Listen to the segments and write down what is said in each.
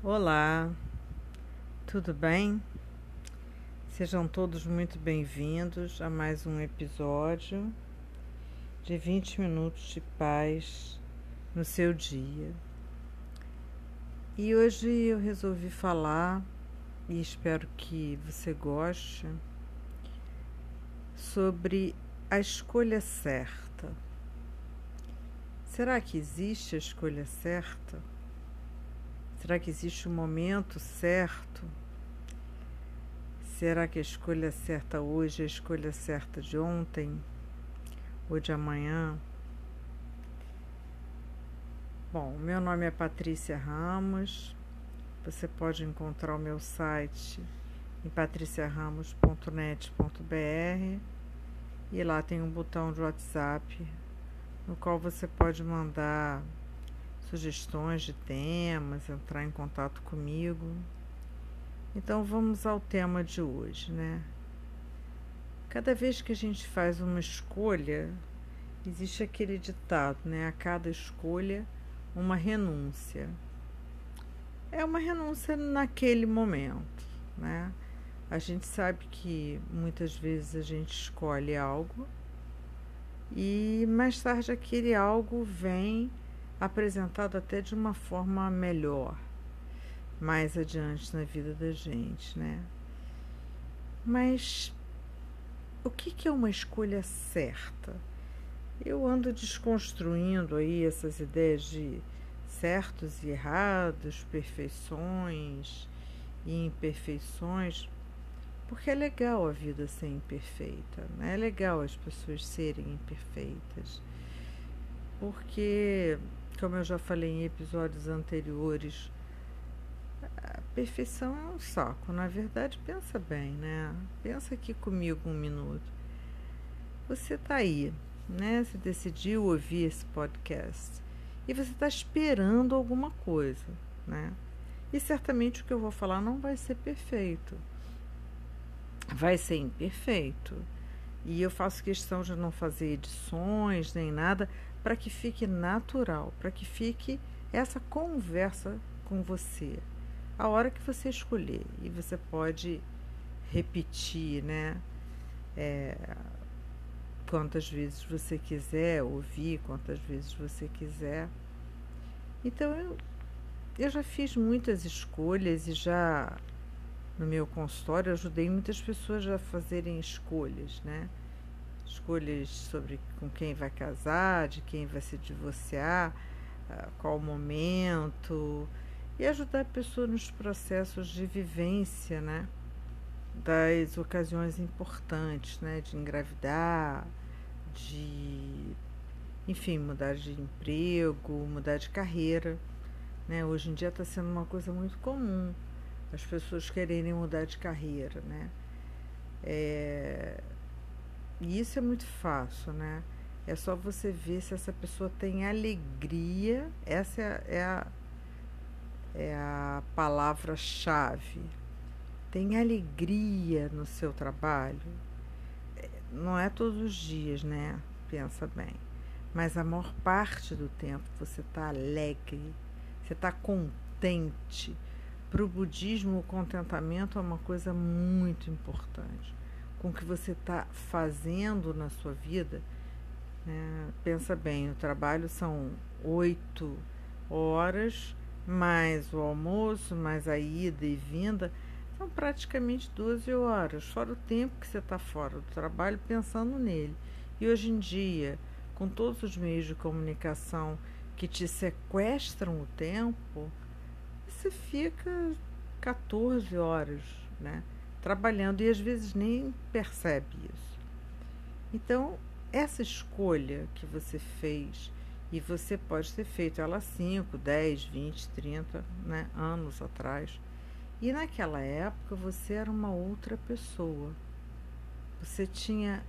Olá, tudo bem? Sejam todos muito bem-vindos a mais um episódio de 20 minutos de paz no seu dia. E hoje eu resolvi falar, e espero que você goste, sobre a escolha certa. Será que existe a escolha certa? Será que existe um momento certo? Será que a escolha certa hoje é a escolha certa de ontem ou de amanhã? Bom, meu nome é Patrícia Ramos. Você pode encontrar o meu site em patriciaramos.net.br e lá tem um botão de WhatsApp no qual você pode mandar sugestões de temas, entrar em contato comigo. Então vamos ao tema de hoje, né? Cada vez que a gente faz uma escolha, existe aquele ditado, né? A cada escolha, uma renúncia. É uma renúncia naquele momento, né? A gente sabe que muitas vezes a gente escolhe algo e mais tarde aquele algo vem apresentado até de uma forma melhor mais adiante na vida da gente, né? Mas o que, que é uma escolha certa? Eu ando desconstruindo aí essas ideias de certos e errados, perfeições e imperfeições, porque é legal a vida ser imperfeita, né? é legal as pessoas serem imperfeitas, porque como eu já falei em episódios anteriores, a perfeição é um saco. Na verdade, pensa bem, né? Pensa aqui comigo um minuto. Você está aí, né? Você decidiu ouvir esse podcast e você está esperando alguma coisa, né? E certamente o que eu vou falar não vai ser perfeito, vai ser imperfeito. E eu faço questão de não fazer edições nem nada, para que fique natural, para que fique essa conversa com você. A hora que você escolher. E você pode repetir, né? É, quantas vezes você quiser, ouvir quantas vezes você quiser. Então eu, eu já fiz muitas escolhas e já no meu consultório ajudei muitas pessoas a fazerem escolhas, né? Escolhas sobre com quem vai casar, de quem vai se divorciar, ah, qual momento, e ajudar a pessoa nos processos de vivência, né? Das ocasiões importantes, né? De engravidar, de, enfim, mudar de emprego, mudar de carreira, né? Hoje em dia está sendo uma coisa muito comum as pessoas quererem mudar de carreira, né? É, e isso é muito fácil, né? É só você ver se essa pessoa tem alegria. Essa é, é a, é a palavra-chave. Tem alegria no seu trabalho. É, não é todos os dias, né? Pensa bem. Mas a maior parte do tempo você está alegre, você está contente. Para o budismo, o contentamento é uma coisa muito importante com o que você está fazendo na sua vida, né? pensa bem, o trabalho são oito horas, mais o almoço, mais a ida e vinda, são praticamente 12 horas, fora o tempo que você está fora do trabalho pensando nele. E hoje em dia, com todos os meios de comunicação que te sequestram o tempo, você fica 14 horas, né? Trabalhando e às vezes nem percebe isso. Então, essa escolha que você fez, e você pode ter feito ela 5, 10, 20, 30 né, anos atrás, e naquela época você era uma outra pessoa. Você tinha.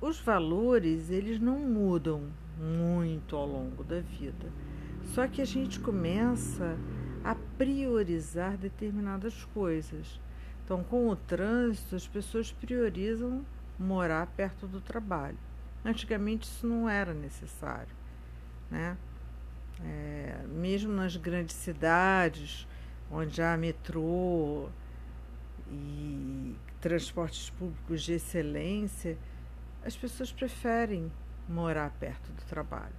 Os valores, eles não mudam muito ao longo da vida. Só que a gente começa a priorizar determinadas coisas. Então, com o trânsito, as pessoas priorizam morar perto do trabalho. Antigamente isso não era necessário, né? É, mesmo nas grandes cidades, onde há metrô e transportes públicos de excelência, as pessoas preferem morar perto do trabalho.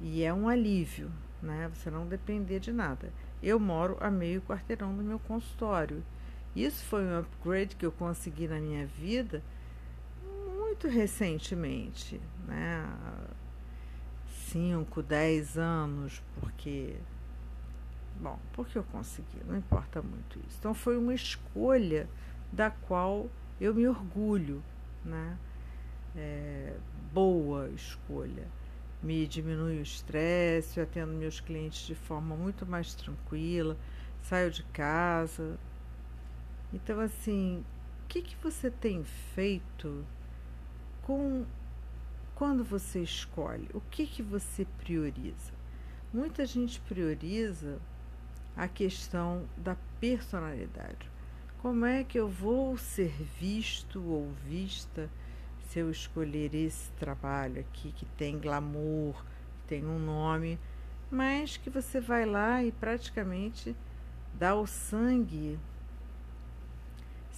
E é um alívio, né? Você não depender de nada. Eu moro a meio quarteirão do meu consultório. Isso foi um upgrade que eu consegui na minha vida muito recentemente, né? Cinco, dez anos, porque Bom, porque eu consegui, não importa muito isso. Então foi uma escolha da qual eu me orgulho, né? É, boa escolha. Me diminui o estresse, eu atendo meus clientes de forma muito mais tranquila, saio de casa. Então, assim, o que, que você tem feito com quando você escolhe? O que, que você prioriza? Muita gente prioriza a questão da personalidade. Como é que eu vou ser visto ou vista se eu escolher esse trabalho aqui que tem glamour, que tem um nome, mas que você vai lá e praticamente dá o sangue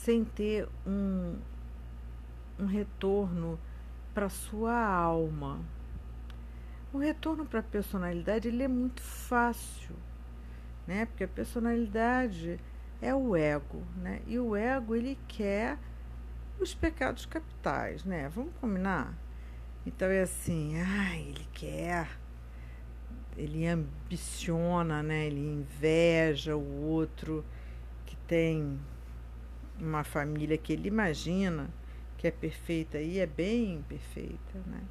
sem ter um, um retorno para sua alma. O retorno para a personalidade ele é muito fácil né? Porque a personalidade é o ego, né? E o ego ele quer os pecados capitais, né? Vamos combinar? Então é assim, ah, ele quer, ele ambiciona, né? Ele inveja o outro que tem uma família que ele imagina que é perfeita e é bem imperfeita, né?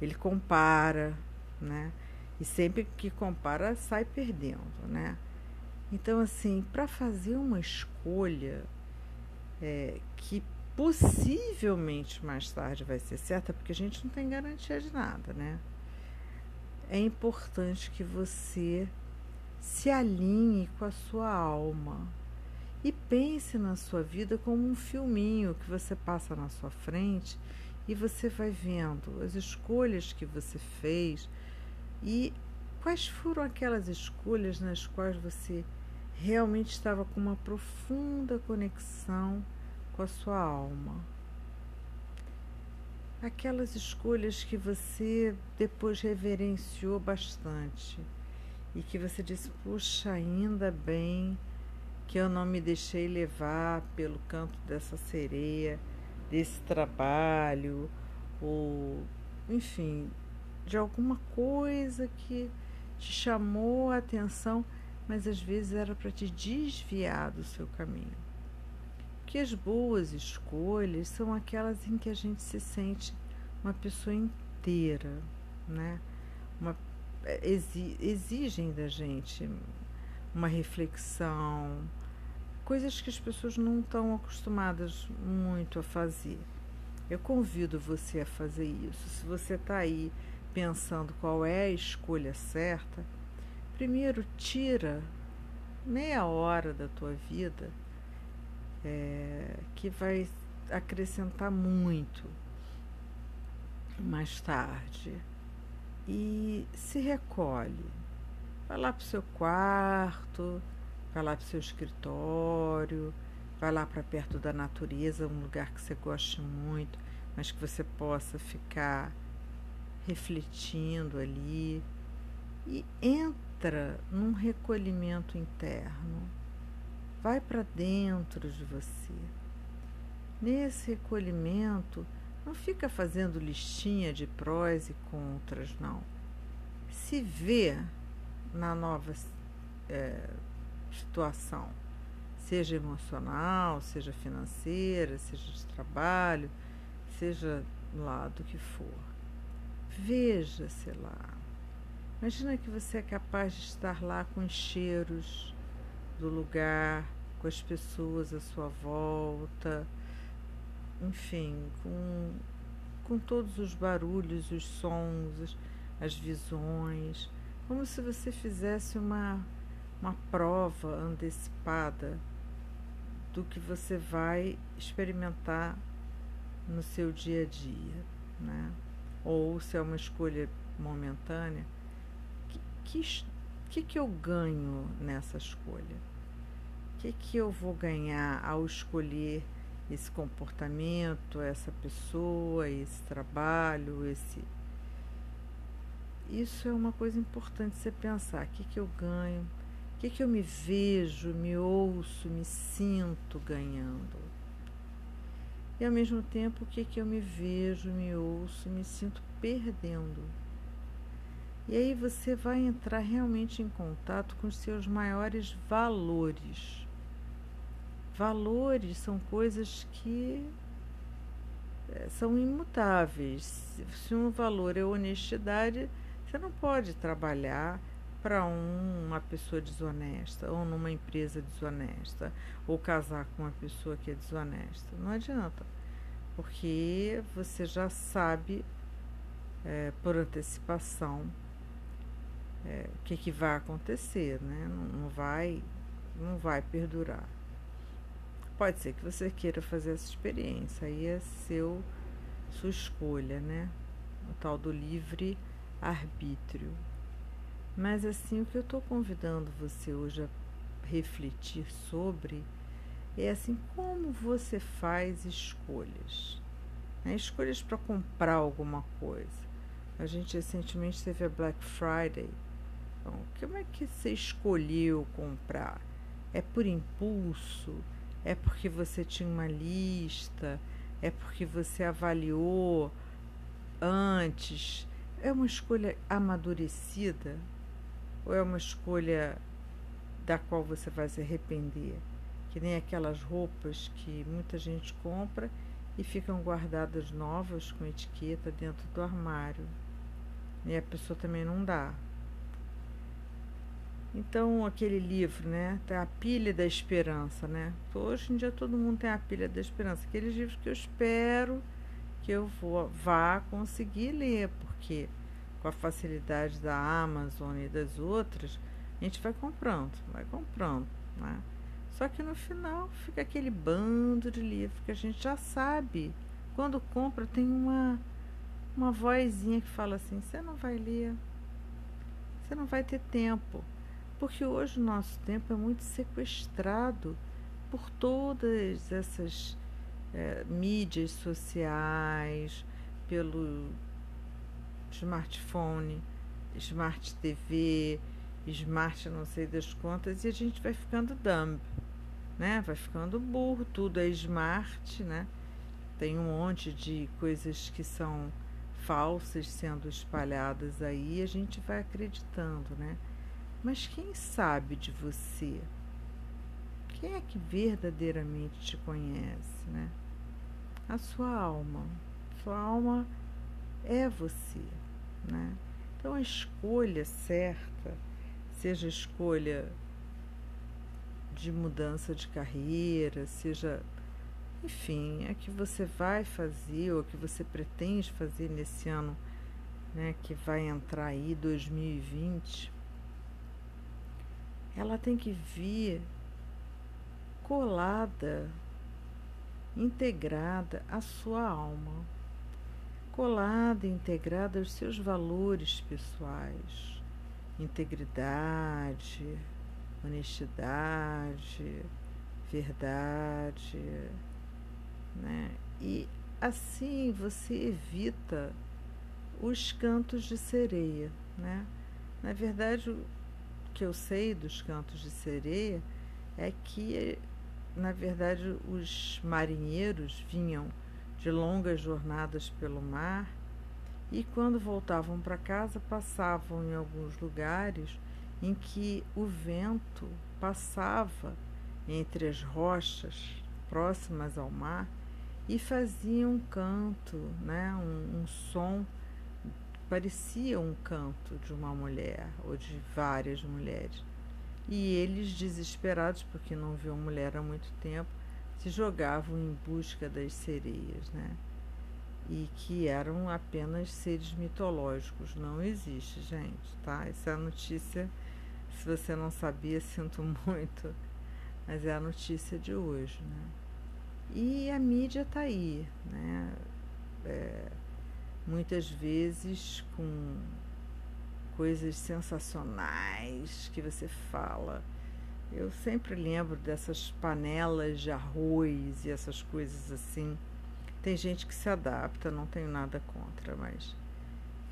Ele compara, né? E sempre que compara, sai perdendo, né? Então, assim, para fazer uma escolha é, que possivelmente mais tarde vai ser certa, porque a gente não tem garantia de nada, né? É importante que você se alinhe com a sua alma e pense na sua vida como um filminho que você passa na sua frente e você vai vendo as escolhas que você fez e quais foram aquelas escolhas nas quais você realmente estava com uma profunda conexão com a sua alma. Aquelas escolhas que você depois reverenciou bastante e que você disse: puxa, ainda bem que eu não me deixei levar pelo canto dessa sereia, desse trabalho, ou enfim, de alguma coisa que te chamou a atenção, mas às vezes era para te desviar do seu caminho. Que as boas escolhas são aquelas em que a gente se sente uma pessoa inteira, né? Uma, exigem da gente uma reflexão, coisas que as pessoas não estão acostumadas muito a fazer. Eu convido você a fazer isso. Se você está aí pensando qual é a escolha certa, primeiro tira meia hora da tua vida é, que vai acrescentar muito mais tarde e se recolhe. Vai lá para o seu quarto, vai lá para o seu escritório, vai lá para perto da natureza, um lugar que você goste muito, mas que você possa ficar refletindo ali e entra num recolhimento interno. Vai para dentro de você. Nesse recolhimento, não fica fazendo listinha de prós e contras, não. Se vê na nova é, situação, seja emocional, seja financeira, seja de trabalho, seja lá do que for. Veja-se lá. Imagina que você é capaz de estar lá com os cheiros do lugar, com as pessoas à sua volta, enfim, com, com todos os barulhos, os sons, as, as visões, como se você fizesse uma, uma prova antecipada do que você vai experimentar no seu dia a dia, né? ou se é uma escolha momentânea, que, que, que, eu ganho nessa escolha? O que, que eu vou ganhar ao escolher esse comportamento, essa pessoa, esse trabalho, esse. Isso é uma coisa importante você pensar. O que, que eu ganho? O que, que eu me vejo, me ouço, me sinto ganhando? E ao mesmo tempo, o que, que eu me vejo, me ouço, me sinto perdendo? E aí você vai entrar realmente em contato com os seus maiores valores. Valores são coisas que eh, são imutáveis. Se um valor é honestidade, você não pode trabalhar para um, uma pessoa desonesta ou numa empresa desonesta ou casar com uma pessoa que é desonesta. Não adianta, porque você já sabe é, por antecipação é, o que, que vai acontecer, né? Não, não vai, não vai perdurar. Pode ser que você queira fazer essa experiência, aí é seu, sua escolha, né? O tal do livre arbítrio. Mas assim, o que eu estou convidando você hoje a refletir sobre é assim como você faz escolhas. Né? Escolhas para comprar alguma coisa. A gente recentemente teve a Black Friday. Então, como é que você escolheu comprar? É por impulso? É porque você tinha uma lista? É porque você avaliou antes? É uma escolha amadurecida? Ou é uma escolha da qual você vai se arrepender? Que nem aquelas roupas que muita gente compra e ficam guardadas novas com etiqueta dentro do armário. E a pessoa também não dá. Então, aquele livro, né? A pilha da esperança, né? Hoje em dia todo mundo tem a pilha da esperança. Aqueles livros que eu espero que eu vou, vá conseguir ler, porque com a facilidade da Amazon e das outras, a gente vai comprando, vai comprando, né? Só que no final fica aquele bando de livro que a gente já sabe. Quando compra tem uma uma vozinha que fala assim: "Você não vai ler. Você não vai ter tempo". Porque hoje o nosso tempo é muito sequestrado por todas essas é, mídias sociais, pelo smartphone, smart TV, smart não sei das contas, e a gente vai ficando dumb, né? Vai ficando burro, tudo é smart, né? Tem um monte de coisas que são falsas sendo espalhadas aí, a gente vai acreditando, né? Mas quem sabe de você? Quem é que verdadeiramente te conhece, né? A sua alma. Sua alma é você, né? Então a escolha certa, seja a escolha de mudança de carreira, seja, enfim, a que você vai fazer ou a que você pretende fazer nesse ano, né, que vai entrar aí 2020, ela tem que vir colada, integrada à sua alma colada e integrada aos seus valores pessoais, integridade, honestidade, verdade, né? E assim você evita os cantos de sereia, né? Na verdade, o que eu sei dos cantos de sereia é que, na verdade, os marinheiros vinham de longas jornadas pelo mar e, quando voltavam para casa, passavam em alguns lugares em que o vento passava entre as rochas próximas ao mar e fazia um canto, né, um, um som, parecia um canto de uma mulher ou de várias mulheres. E eles, desesperados porque não viam mulher há muito tempo, se jogavam em busca das sereias, né? E que eram apenas seres mitológicos. Não existe, gente, tá? Essa é a notícia. Se você não sabia, sinto muito, mas é a notícia de hoje, né? E a mídia tá aí, né? É, muitas vezes com, coisas sensacionais que você fala. Eu sempre lembro dessas panelas de arroz e essas coisas assim. Tem gente que se adapta, não tenho nada contra, mas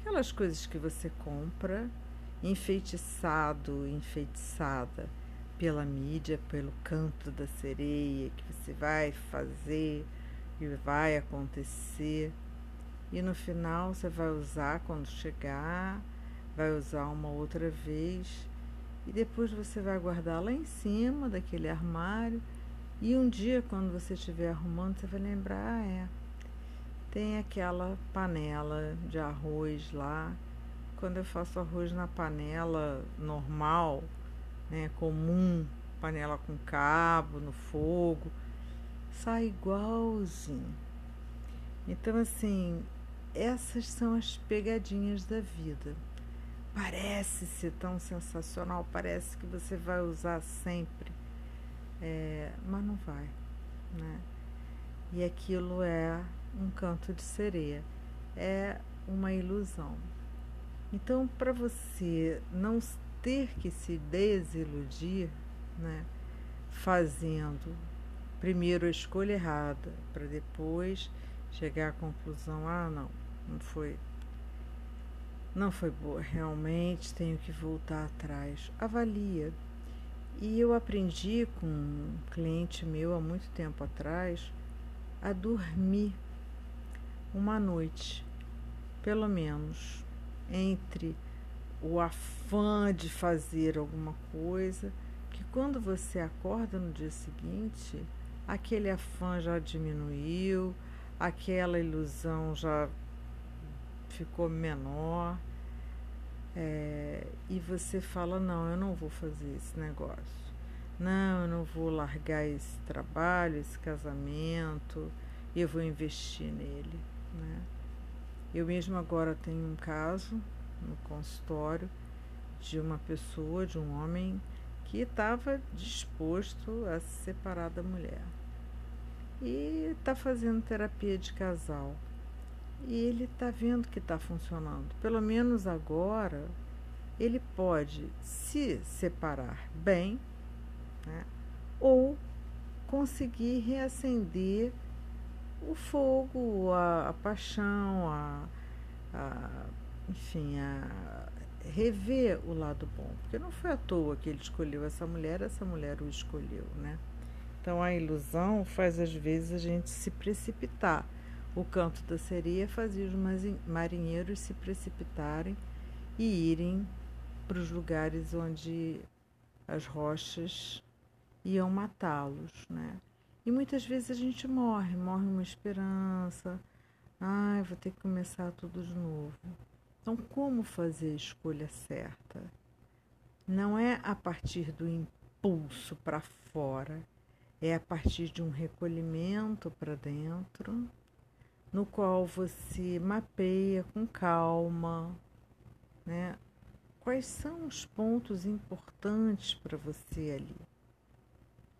aquelas coisas que você compra enfeitiçado, enfeitiçada pela mídia, pelo canto da sereia, que você vai fazer e vai acontecer. E no final você vai usar quando chegar, vai usar uma outra vez e depois você vai guardar lá em cima daquele armário. E um dia, quando você estiver arrumando, você vai lembrar: ah, é, tem aquela panela de arroz lá. Quando eu faço arroz na panela normal, né, comum, panela com cabo no fogo, sai igualzinho. Então, assim, essas são as pegadinhas da vida. Parece ser tão sensacional, parece que você vai usar sempre, é, mas não vai, né? E aquilo é um canto de sereia, é uma ilusão. Então, para você não ter que se desiludir, né, fazendo primeiro a escolha errada, para depois chegar à conclusão: ah, não, não foi. Não foi boa, realmente tenho que voltar atrás. Avalia. E eu aprendi com um cliente meu há muito tempo atrás a dormir uma noite, pelo menos, entre o afã de fazer alguma coisa, que quando você acorda no dia seguinte, aquele afã já diminuiu, aquela ilusão já ficou menor. É, e você fala: não, eu não vou fazer esse negócio. Não, eu não vou largar esse trabalho, esse casamento, eu vou investir nele. Né? Eu mesmo agora tenho um caso no consultório de uma pessoa, de um homem que estava disposto a se separar da mulher e está fazendo terapia de casal e ele está vendo que está funcionando. Pelo menos agora ele pode se separar bem né, ou conseguir reacender o fogo, a, a paixão, a, a, enfim, a rever o lado bom. Porque não foi à toa que ele escolheu essa mulher, essa mulher o escolheu, né? Então a ilusão faz às vezes a gente se precipitar. O canto da sereia fazia os marinheiros se precipitarem e irem para os lugares onde as rochas iam matá-los, né? E muitas vezes a gente morre, morre uma esperança. Ai, vou ter que começar tudo de novo. Então, como fazer a escolha certa? Não é a partir do impulso para fora, é a partir de um recolhimento para dentro, no qual você mapeia com calma, né? Quais são os pontos importantes para você ali?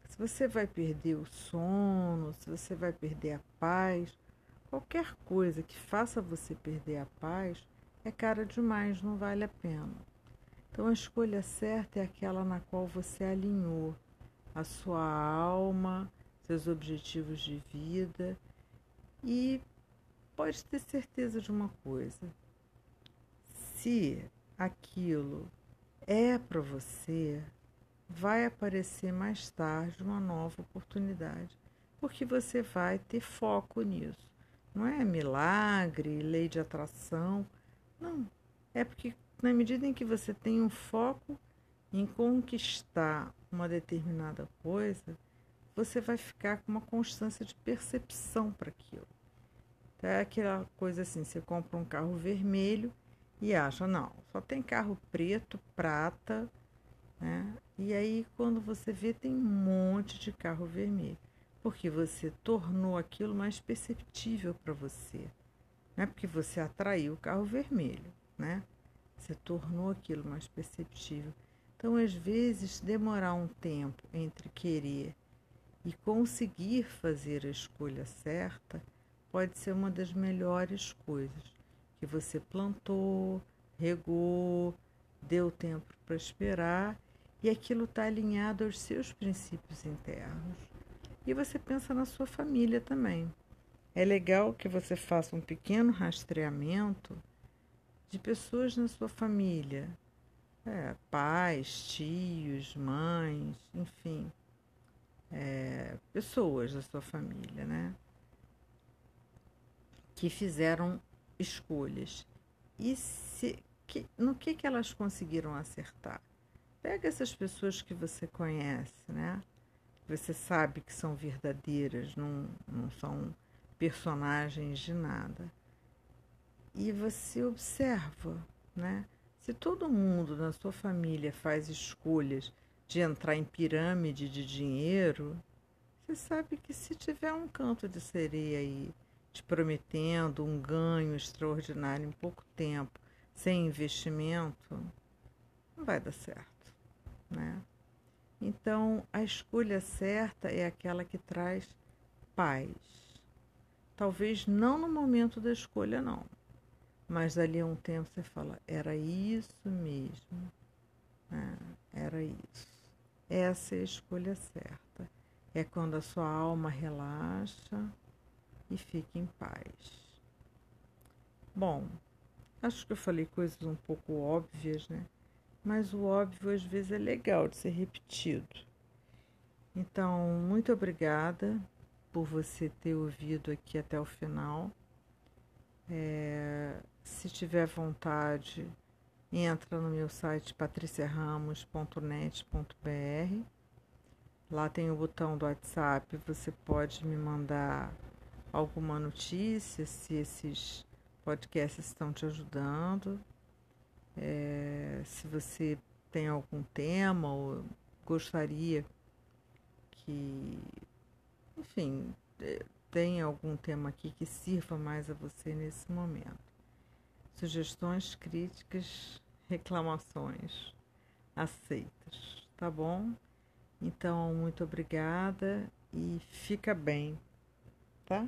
Se você vai perder o sono, se você vai perder a paz, qualquer coisa que faça você perder a paz, é cara demais, não vale a pena. Então a escolha certa é aquela na qual você alinhou a sua alma, seus objetivos de vida e pode ter certeza de uma coisa: se aquilo é para você, vai aparecer mais tarde uma nova oportunidade, porque você vai ter foco nisso. Não é milagre, lei de atração, não. É porque na medida em que você tem um foco em conquistar uma determinada coisa, você vai ficar com uma constância de percepção para aquilo. Então, é aquela coisa assim, você compra um carro vermelho e acha, não, só tem carro preto, prata, né? E aí quando você vê tem um monte de carro vermelho, porque você tornou aquilo mais perceptível para você é Porque você atraiu o carro vermelho, né? Você tornou aquilo mais perceptível. Então, às vezes, demorar um tempo entre querer e conseguir fazer a escolha certa pode ser uma das melhores coisas que você plantou, regou, deu tempo para esperar e aquilo está alinhado aos seus princípios internos. E você pensa na sua família também. É legal que você faça um pequeno rastreamento de pessoas na sua família, é, pais, tios, mães, enfim, é, pessoas da sua família, né? Que fizeram escolhas. E se, que, no que, que elas conseguiram acertar? Pega essas pessoas que você conhece, né? Você sabe que são verdadeiras, não, não são personagens de nada. E você observa, né? Se todo mundo na sua família faz escolhas de entrar em pirâmide de dinheiro, você sabe que se tiver um canto de sereia aí te prometendo um ganho extraordinário em pouco tempo, sem investimento, não vai dar certo, né? Então, a escolha certa é aquela que traz paz. Talvez não no momento da escolha, não. Mas dali a um tempo você fala, era isso mesmo. Né? Era isso. Essa é a escolha certa. É quando a sua alma relaxa e fica em paz. Bom, acho que eu falei coisas um pouco óbvias, né? Mas o óbvio às vezes é legal de ser repetido. Então, muito obrigada por você ter ouvido aqui até o final. É, se tiver vontade, entra no meu site patriciaramos.net.br. Lá tem o botão do WhatsApp, você pode me mandar alguma notícia, se esses podcasts estão te ajudando. É, se você tem algum tema ou gostaria que, enfim, é, tem algum tema aqui que sirva mais a você nesse momento. Sugestões, críticas, reclamações aceitas, tá bom? Então, muito obrigada e fica bem, tá?